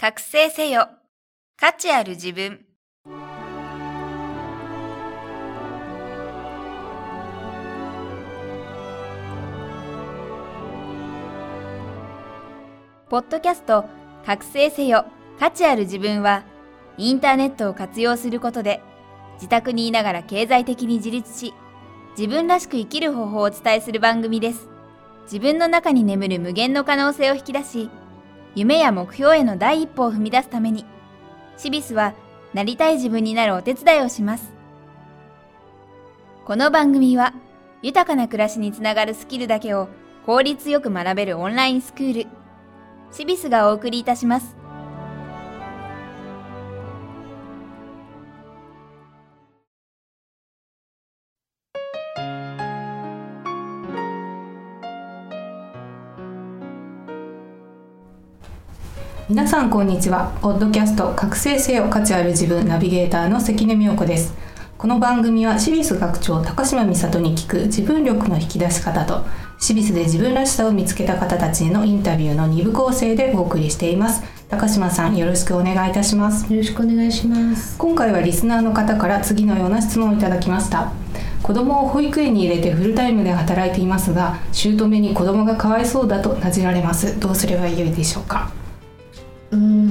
覚醒せよ。価値ある自分。ポッドキャスト覚醒せよ。価値ある自分は、インターネットを活用することで、自宅にいながら経済的に自立し、自分らしく生きる方法をお伝えする番組です。自分の中に眠る無限の可能性を引き出し、夢や目標への第一歩を踏み出すために、シビスはなりたい自分になるお手伝いをします。この番組は、豊かな暮らしにつながるスキルだけを効率よく学べるオンラインスクール、シビスがお送りいたします。皆さんこんにちは。ポッドキャスト覚醒せよ価値ある自分ナビゲーターの関根美代子です。この番組はシビス学長高島美里に聞く自分力の引き出し方とシビスで自分らしさを見つけた方たちへのインタビューの2部構成でお送りしています。高島さんよろしくお願いいたします。よろしくお願いします。今回はリスナーの方から次のような質問をいただきました。子供を保育園に入れてフルタイムで働いていますが姑に子供がかわいそうだとなじられます。どうすればよいでしょうか？うん。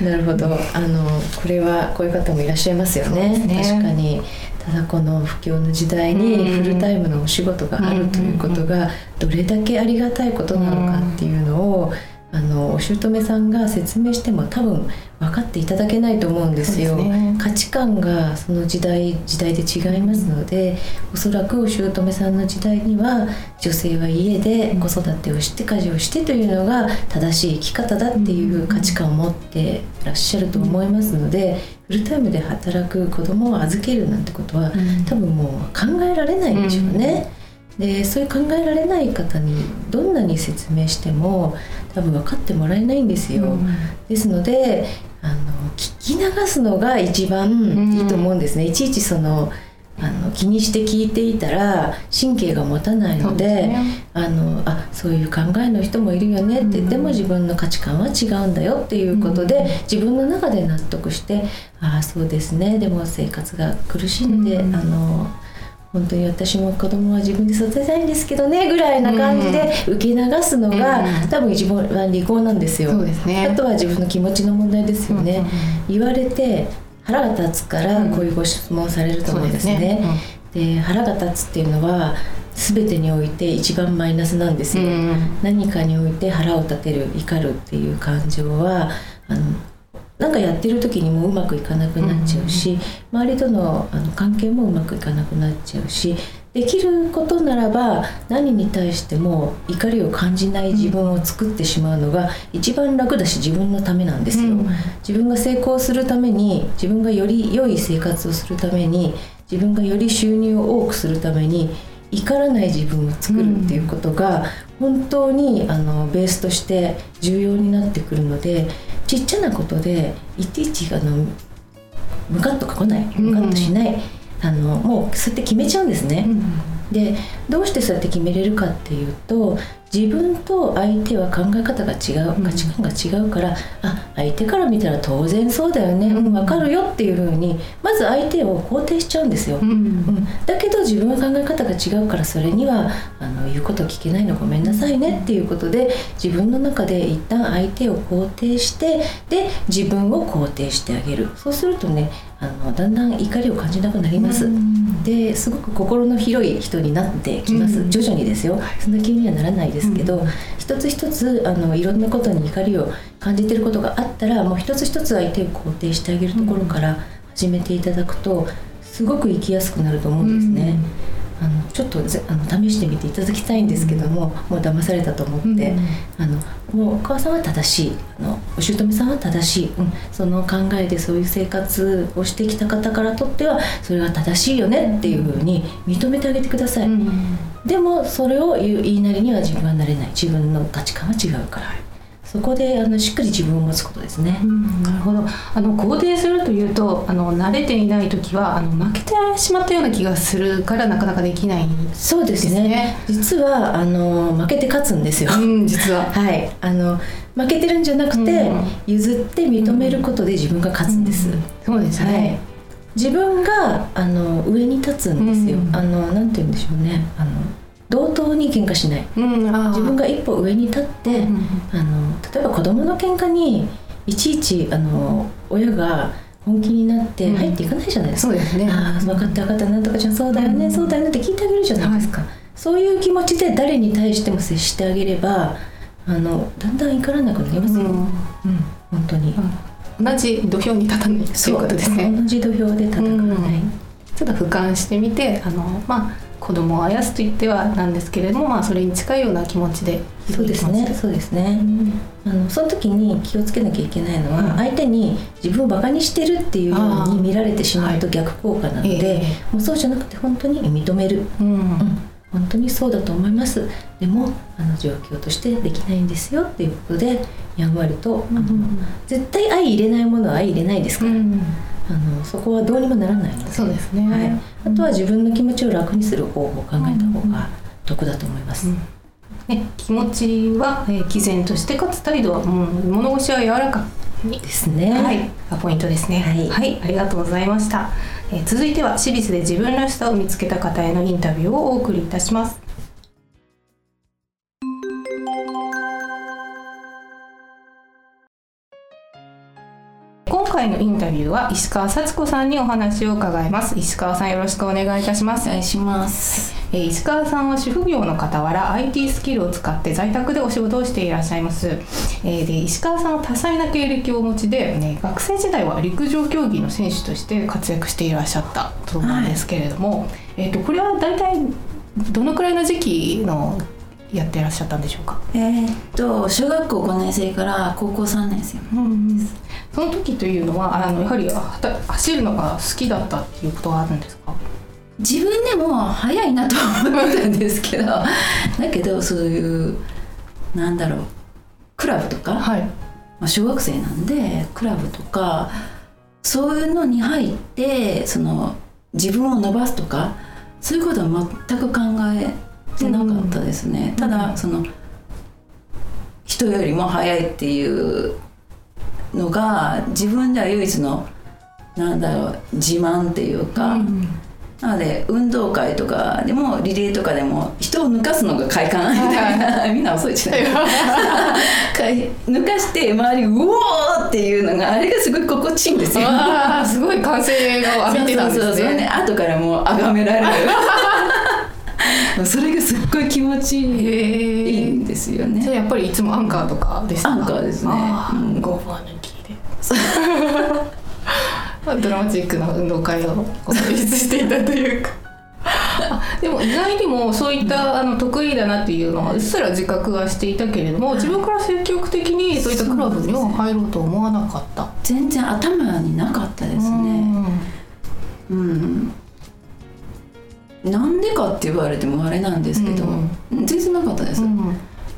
なるほど。あのこれはこういう方もいらっしゃいますよね。ね。確かに。ただこの不況の時代にフルタイムのお仕事があるということがどれだけありがたいことなのかっていうのをあのお姑さんが説明しても多分分かっていただけないと思うんですよ。ね。価値観がその時代時代で違いますので、おそらくお姑さんの時代には女性は家で子育てをして家事をしてというのが正しい生き方だっていう価値観を持ってらっしゃると思いますので、フルタイムで働く子供を預けるなんてことは、多分もう考えられないんでしょうね。でそういう考えられない方にどんなに説明しても多分分かってもらえないんですよ。ですのであの聞き流すのが一番いいと思うんですね。いちいちそのあの気にして聞いていたら神経が持たないのでね。あのあそういう考えの人もいるよねって、うんでも自分の価値観は違うんだよっていうことで、自分の中で納得してああそうですね。でも生活が苦しいので、うん。あの本当に私も子供は自分で育てたいんですけどねぐらいな感じで受け流すのが、うん多分一番利口なんですよ。ねあとは自分の気持ちの問題ですよね。うんうん言われて腹が立つからうんこういうご質問されると思うんですね。で腹が立つっていうのは全てにおいて一番マイナスなんですよ。うん何かにおいて腹を立てる怒るっていう感情はあのなんかやってる時にもうまくいかなくなっちゃうし、周りとのあの関係もうまくいかなくなっちゃうしできることならば何に対しても怒りを感じない自分を作ってしまうのが一番楽だし自分のためなんですよ。うん自分が成功するために自分がより良い生活をするために自分がより収入を多くするために怒らない自分を作るっていうことが本当にあのベースとして重要になってくるのでちっちゃなことでいちいちあのムカッとか来ない？ムカッとしない、あのもうそうやって決めちゃうんですね。でどうしてそうやって決めれるかっていうと自分と相手は考え方が違う価値観が違うから、あ相手から見たら当然そうだよね、うん、分かるよっていうふうにまず相手を肯定しちゃうんですよ。うん。うん、だけど自分は考え方が違うからそれにはあの言うこと聞けないのごめんなさいねっていうことで自分の中で一旦相手を肯定してで自分を肯定してあげる。そうするとねあのだんだん怒りを感じなくなります。ですごく心の広い人になってきます、うん。徐々にですよ。そんな急にはならないですけど、うん。一つ一つあのいろんなことに怒りを感じてることがあったらもう一つ一つ相手を肯定してあげるところから始めていただくとすごく生きやすくなると思うんですね。あのちょっとぜあの試してみていただきたいんですけども、もう騙されたと思って、うんあのもうお母さんは正しいあのお姑さんは正しい、うん、その考えでそういう生活をしてきた方からとってはそれは正しいよねっていうふうに認めてあげてください、でもそれを言いなりには自分はなれない。自分の価値観は違うからそこであのしっかり自分を持つことですね。なるほどあの肯定するというとあの慣れていない時はあの負けてしまったような気がするからなかなかできないそうですね。実はあの負けて勝つんですよ。うん実は はい、あの負けてるんじゃなくて、うん譲って認めることで自分が勝つんです。そうですはいね、、自分があの上に立つんですよ。うんあのなんて言うんでしょうね。あの同等に喧嘩しない。うん自分が一歩上に立って、うんあの例えば子供の喧嘩にいちいちあの親が本気になってうん。入っていかないじゃないですか。そうですね。ああ分かった分かったなんとかちゃんそうだよね、うん。そうだよねって聞いてあげるじゃないですか、そういう気持ちで誰に対しても接してあげればあのだんだん怒らなくなりますよ、うん。本当に、同じ土俵に立たないということですね。同じ土俵で戦わない、うんちょっと俯瞰してみてあのまあ子供をあやすと言ってはなんですけれども、まあ、それに近いような気持ちでそうですね。そうですね、あのその時に気をつけなきゃいけないのは、うん相手に自分をバカにしてるっていうように見られてしまうと逆効果なので、えもうそうじゃなくて本当に認める、うん。うん、本当にそうだと思います。でもあの状況としてできないんですよっていうことでやんわりと、あの絶対相入れないものは相入れないですから、うんあのそこはどうにもならないのでそうですね。はい、あとは自分の気持ちを楽にする方法を考えた方が得だと思います、うん。ね、気持ちは、えー、毅然としてかつ態度は、もう物腰は柔らかに。ですね。はい、がポイントですね。はい。ありがとうございました。えー続いては私立で自分らしさを見つけた方へのインタビューをお送りいたします。回のインタビューは石川幸子さんにお話を伺います。石川さんよろしくお願いいたします。お願いします。えー石川さんは主婦業の傍ら IT スキルを使って在宅でお仕事をしていらっしゃいます、えーで石川さんは多彩な経歴をお持ちで、ね、学生時代は陸上競技の選手として活躍していらっしゃったそうなんですけれども、えー、とこれは大体どのくらいの時期のやっていらっしゃったんでしょうか、えーっと小学校5年生から高校3年生その時というのはあのやはり走るのが好きだったっていうことはあるんですか？自分でも早いなとは思ったんですけど だけどそういうなんだろうクラブとか、はい。まあ、小学生なんでクラブとかそういうのに入ってその自分を伸ばすとかそういうことは全く考えてなかったですね、ただその人よりも早いっていうのが自分では唯一のなんだろう自慢っていうか、なので運動会とかでもリレーとかでも人を抜かすのが快感みたいなみんな遅いじゃない？抜かして周りうおーっていうのがあれがすごい心地いいんですよ。すごい歓声を浴びてたんですね。そうそうそうね後からもう崇められる。それがすっごい気持ちいいんですよね。じゃあやっぱりいつもアンカーとかですか？アンカーですね。うんゴー。ファー ドラマチックな運動会を演出していたというか。あでも意外にもそういったあの得意だなっていうのはうっすら自覚はしていたけれども自分から積極的にそういったクラブには入ろうと思わなかった。全然頭になかったですね。うん。なんでかって言われてもあれなんですけど、全然なかったです、うん。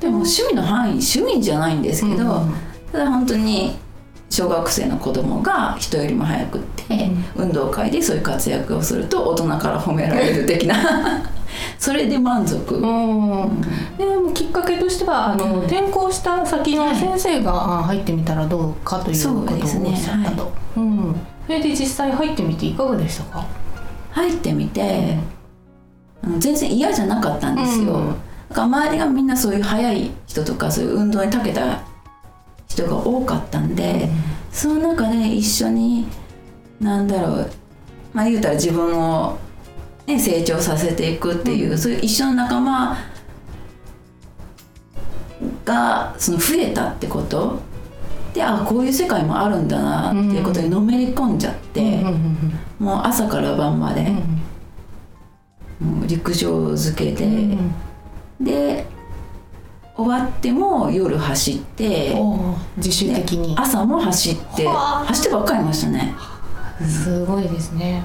でも趣味の範囲趣味じゃないんですけど、うん。ただ本当に小学生の子供が人よりも早くって、運動会でそういう活躍をすると大人から褒められる的な。それで満足、うん。でもきっかけとしてはあの転校した先の先生があ入ってみたらどうかということをおっしゃったと、うん、それで実際入ってみていかがでしたか？入ってみて、あの全然嫌じゃなかったんですよ、うん。周りがみんなそういう速い人とかそういう運動に長けた人が多かったんで、その中で一緒になんだろうまあ言うたら自分を、ね、成長させていくっていう、そういう一緒の仲間がその増えたってこと？であこういう世界もあるんだなっていうことにのめり込んじゃって、もう朝から晩まで、うんもう陸上漬けで、うん。で終わっても夜走って自主的に。朝も走ってはあ。走ってばっかりいましたね。すごいですね、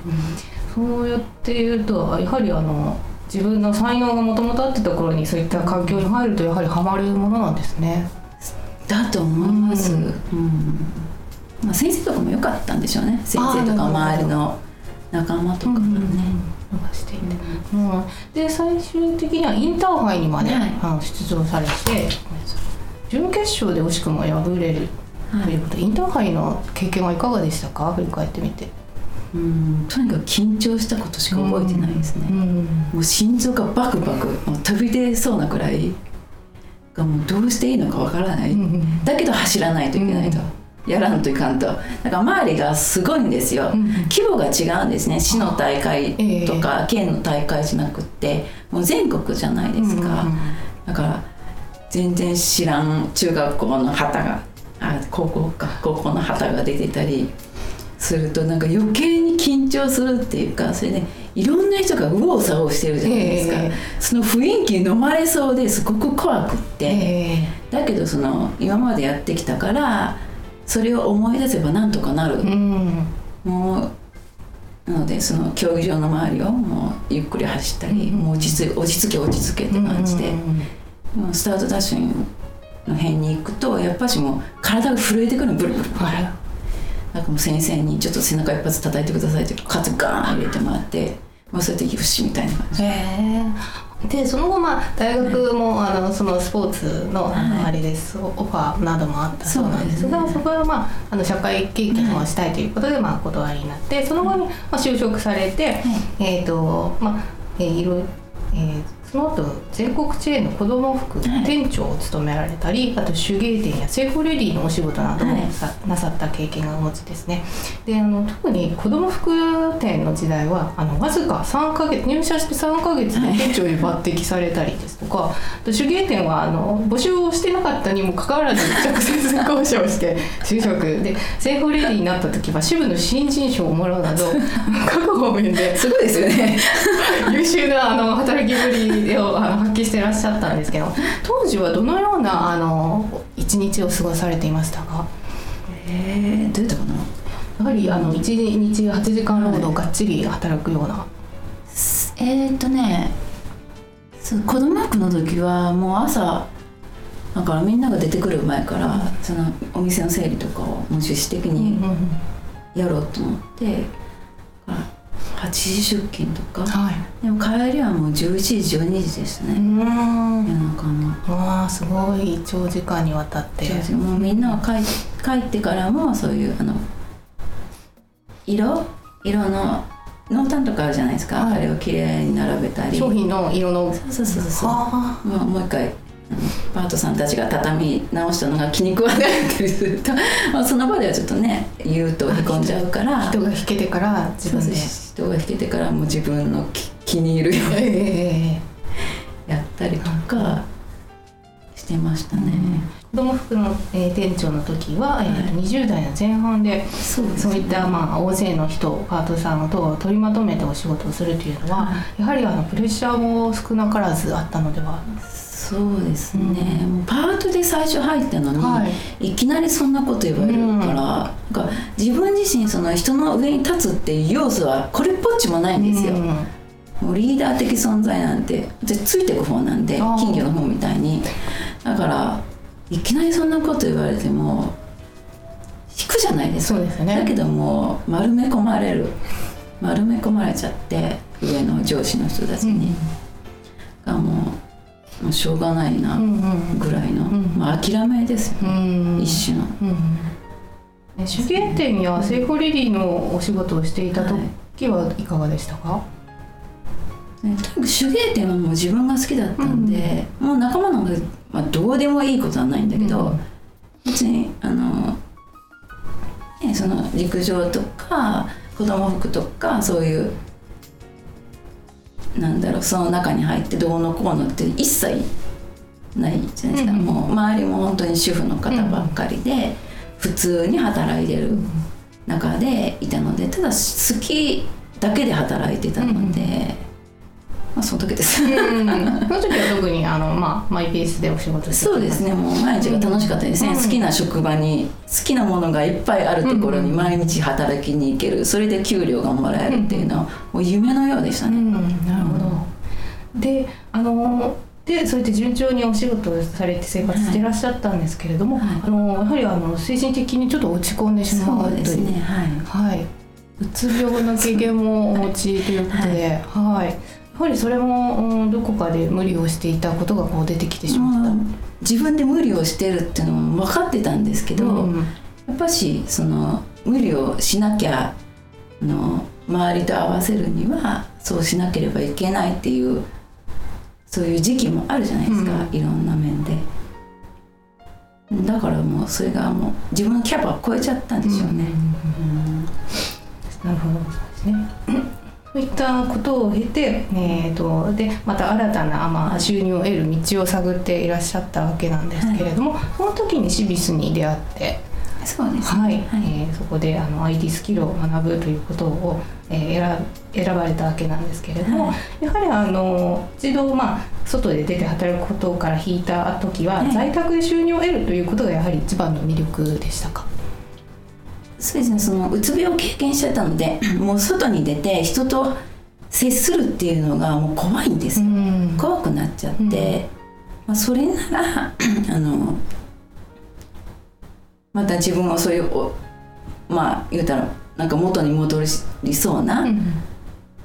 そうやって言うとやはりあの自分の才能がもともとあったところにそういった環境に入るとやはりハマるものなんですね。だと思います、ううん。んまあ、先生とかも良かったんでしょうね。先生とか周りの仲間とかがね、伸ばしていて、うん。で最終的にはインターハイにまで、はい。あの出場されて準決勝で惜しくも敗れるということで、インターハイの経験はいかがでしたか？振り返ってみて。うん。とにかく緊張したことしか覚えてないですね、うん。もう心臓がバクバク飛び出そうなくらいがもうどうしていいのかわからない、うん。だけど走らないといけないと、やらんといかんと。だから周りがすごいんですよ、うん規模が違うんですね。市の大会とか県の大会じゃなくって。もう全国じゃないですか、だから全然知らん中学校の旗があ高校か。高校の旗が出てたりするとなんか余計に緊張するっていうかそれで、いろんな人が右往左往してるじゃないですか、ええ。その雰囲気に飲まれそうですごく怖くって、え。だけどその今までやってきたからそれを思い出せばなんとかなる、えうん。もうなのでその競技場の周りをもうゆっくり走ったり、うん。もう落ち着落ち着け落ち着けって感じで。うん。スタートダッシュの辺に行くとやっぱしもう体が震えてくるのブルブルブル、はいなんかもう先生にちょっと背中一発叩いてくださいって肩ガーン入れてもらってもうそれでよしみたいな感じ。へえでその後まあ大学もあのそのスポーツのあれです。オファーなどもあった。そうなんです。がそこはまああの社会経験をしたいということでまあお断りになってその後にまあ就職されてえっとまあえーいろいろえーその後全国チェーンの子ども服はい。店長を務められたり、あと手芸店や生保レディのお仕事などをはい。さなさった経験がお持ちですね。であの特に子ども服店の時代はあのわずか3ヶ月入社して3ヶ月で店長に抜擢されたりですとか、あと手芸店はあの募集をしてなかったにもかかわらず直接交渉して就職。で生保レディになった時は支部の新人賞をもらうなど各方面ですごいですよね。優秀なあの働きぶりをあの発揮してらっしゃったんですけど当時はどのようなあの一日を過ごされていましたか？えー、どうやったかな？やはりあの一日8時間労働がっちり働くような、えー、っとねそう子供服の時はもう朝だからみんなが出てくる前から、そのお店の整理とかをもう自主的にやろうと思って、だから8時出勤とか。はい。でも帰りはもう11時12時でしたうね、ん。夜中の。わあすごい長時間にわたって。もうみんなは帰帰ってからもそういうあの色？色の濃淡とかあるじゃないですか、はい。あれをきれいに並べたり。商品の色の。そうそうそうそう。はもうもう一回パートさんたちが畳み直したのが気に食わなかったりするとまあその場ではちょっとね言うとへこんじゃうからあ人が引けてから自分で。人が引けてからもう自分の気気に入るようにええやったりとかしてましたね、子供服の、えー店長の時は、えーと20代の前半でそうですそういった、まあ、大勢の人パートさん等を取りまとめてお仕事をするというのは、やはりあのプレッシャーも少なからずあったのでは、そうですね、もうパートで最初入ったのに、はい。い、きなりそんなこと言われるから,、なんか自分自身その人の上に立つっていう要素はこれっぽっちもないんですよ、うん。もうリーダー的存在なんてでついてく方なんで金魚の方みたいに。だからいきなりそんなこと言われても引くじゃないですか。ね。だけどもう丸め込まれる。丸め込まれちゃって上の上司の人たちに、がもうもうしょうがないなうんうんぐらいの、んまあ、諦めですようね、ん。一種の。手芸店やセーフレディのお仕事をしていた時はい。かがでしたか、ねとにかく手芸店はもう自分が好きだったんで、もう仲間なんか、まあ、どうでもいいことはないんだけど、うん。別にあの、ね、その陸上とか子供服とかそういうなんだろうその中に入ってどうのこうのって一切ないじゃないですか、うんもう周りも本当に主婦の方ばっかりで、普通に働いてる中でいたのでただ好きだけで働いてたので、まあその時です。うん、その時は特にあの、まあ、マイペースでお仕事そうですね。もう毎日が楽しかったですね、うん。好きな職場に好きなものがいっぱいあるところに毎日働きに行ける。それで給料がもらえるっていうのはもう夢のようでしたね、うん、なるほど。で、あのでそうやって順調にお仕事をされて生活してらっしゃったんですけれども、はい。あのやはりあの精神的にちょっと落ち込んでしまそう。うですというね。はい。はい、うつ病の経験もお持ちということで、はいやはりそれも、うん、どこかで無理をしていたことがこう出てきてしまった。もう自分で無理をしてるっていうのも分かってたんですけど、うん。やっぱしその無理をしなきゃあの周りと合わせるにはそうしなければいけないっていうそういう時期もあるじゃないですか、うん。いろんな面で。だからもうそれがもう自分のキャパを超えちゃったんでしょうね、うん。なるほどですね。そういったことを経て、えー、とでまた新たな、まあ、収入を得る道を探っていらっしゃったわけなんですけれども、その時にシビスに出会って、そうですはい。ね、えーそこであの IT スキルを学ぶということを、えー選選ばれたわけなんですけれども、はやはりあの一度、まあ、外で出て働くことから引いた時は、はい。在宅で収入を得るということがやはり一番の魅力でしたか？そうですね。そのうつ病を経験しちゃったのでもう外に出て人と接するっていうのがもう怖いんですよ、ん。怖くなっちゃって、うん。まあ、それなら あのまた自分をそういうおまあ言うたらなんか元に戻りそうな、うん。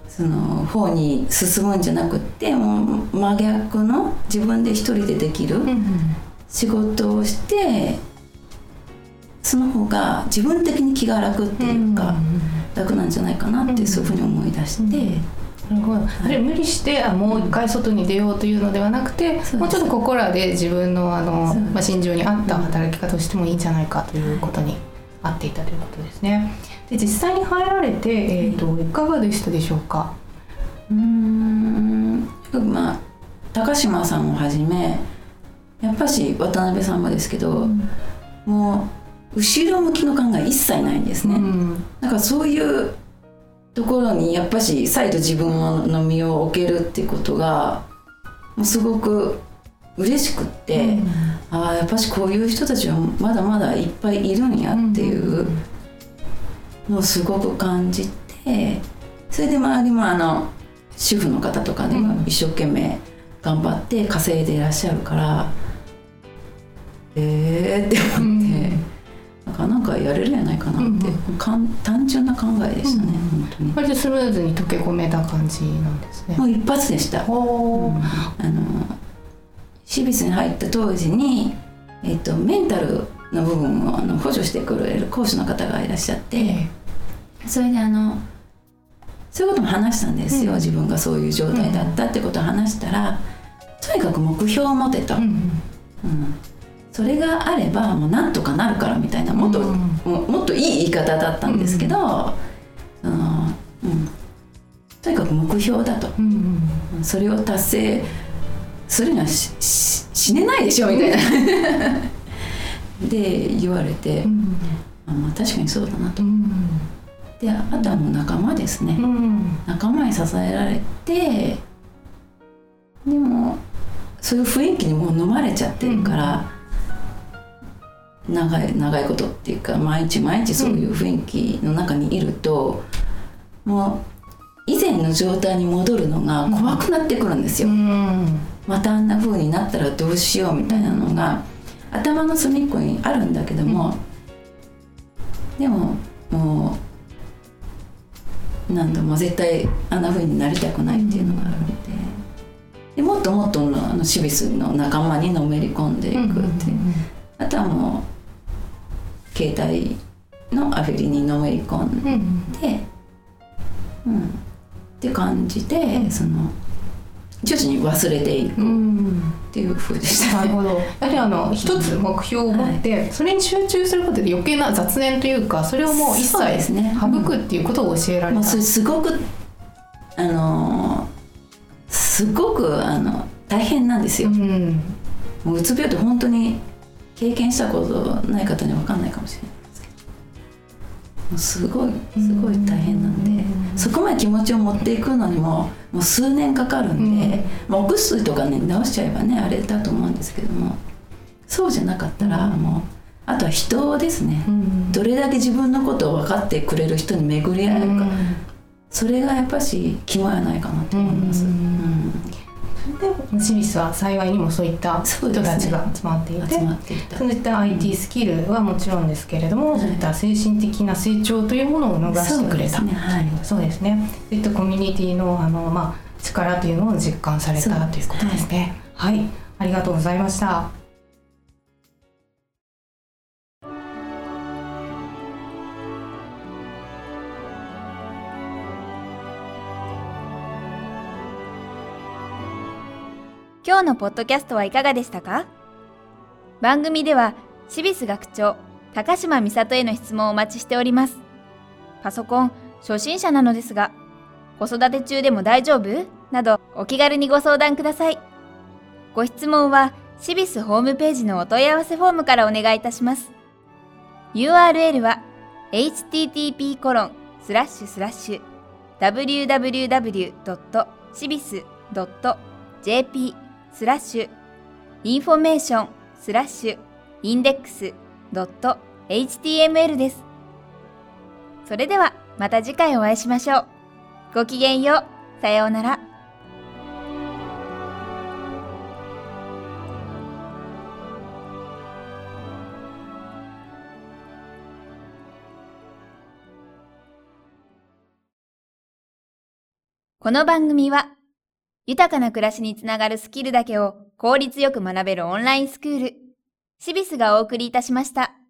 その方に進むんじゃなくってもう真逆の自分で一人でできるうん。仕事をしてその方が自分的に気が楽っていうか、楽なんじゃないかなってそういうふうに思い出して。なるほど。あれ無理してあもう一回外に出ようというのではなくて、す。もうちょっとここらで自分のあのまあ心情に合った働き方をしてもいいんじゃないかということに合っていたということですね。で実際に入られてえっ、といかがでしたでしょうか？うーん。まあ高島さんをはじめやっぱし渡辺さんもですけど、もう後ろ向きの考え一切ないんですね、ん。だからそういうところにやっぱし再度自分の身を置けるっていうことがもうすごく嬉しくって、ああやっぱしこういう人たちはまだまだいっぱいいるんやっていうのをすごく感じてそれで周りもあの主婦の方とかでもうん。一生懸命頑張って稼いでいらっしゃるから、えーって思って、なんかなんかやれるんじゃないかなって、うん単純な考えでしたね、うん本当に。割とスムーズに溶け込めた感じなんですね。も。う一発でした。おー。あのシビスに入った当時に、えっとメンタルの部分をあの補助してくれる講師の方がいらっしゃって、えそれであのそういうことも話したんですよ、うん。自分がそういう状態だったってことを話したら、とにかく目標を持てと、うんそれがあればもうなんとかなるからみたいなもっと、うん。ももっといい言い方だったんですけど、あのうん、とにかく目標だと。うんそれを達成するにはしし死ねないでしょみたいな。で言われて、うん。あまあ確かにそうだなと。うんであとはもう仲間ですね、うん仲間に支えられてでもそういう雰囲気にもう飲まれちゃってるから、長い長いことっていうか毎日毎日そういう雰囲気の中にいると、もう以前の状態に戻るのが怖くなってくるんですよ、うん。またあんな風になったらどうしようみたいなのが頭の隅っこにあるんだけども、でももう何度も絶対あんな風になりたくないっていうのがあるので。でもっともっとのあのシビスの仲間にのめり込んでいくってあとはもう携帯のアフィリにのめり込んうんで、うん、って感じで、その徐々に忘れていくうんっていう風でしたね。なるほど。やはりあの一つ目標を持って、それに集中することで余計な雑念というか、それをもう一切ね省くっていうことを教えられた。それすごくあのーすごくあの大変なんですよ。うん。もううつ病って本当に経験したことない方には分かんないかもしれないですけど。もうすごいすごい大変なんで、そこまで気持ちを持っていくのにももう数年かかるんで、まあ、お薬とかね直しちゃえばねあれだと思うんですけども。そうじゃなかったらもうあとは人ですね、うんどれだけ自分のことを分かってくれる人に巡り合えるか、それがやっぱし肝やないかなと思います。うん。うんでシビスは幸いにもそういった人たちが集まっていて、集まっていた。そういった IT スキルはもちろんですけれども、はい。そういった精神的な成長というものを伸ばしてくれた。そうですね。はい。そうですね。そういったコミュニティのあの、まあ、力というのを実感されたということですね。はい、ありがとうございました今日のポッドキャストはいかがでしたか？番組では、シビス学長、高島美里への質問をお待ちしております。パソコン、初心者なのですが、子育て中でも大丈夫？など、お気軽にご相談ください。ご質問は、シビスホームページのお問い合わせフォームからお願いいたします。URL は、http コロンスラッシュスラッシュ www.cibis.jp スラッシュインフォメーションスラッシュインデックスドット .html です。それではまた次回お会いしましょう。ごきげんよう。さようなら。この番組は豊かな暮らしにつながるスキルだけを効率よく学べるオンラインスクール、シビスがお送りいたしました。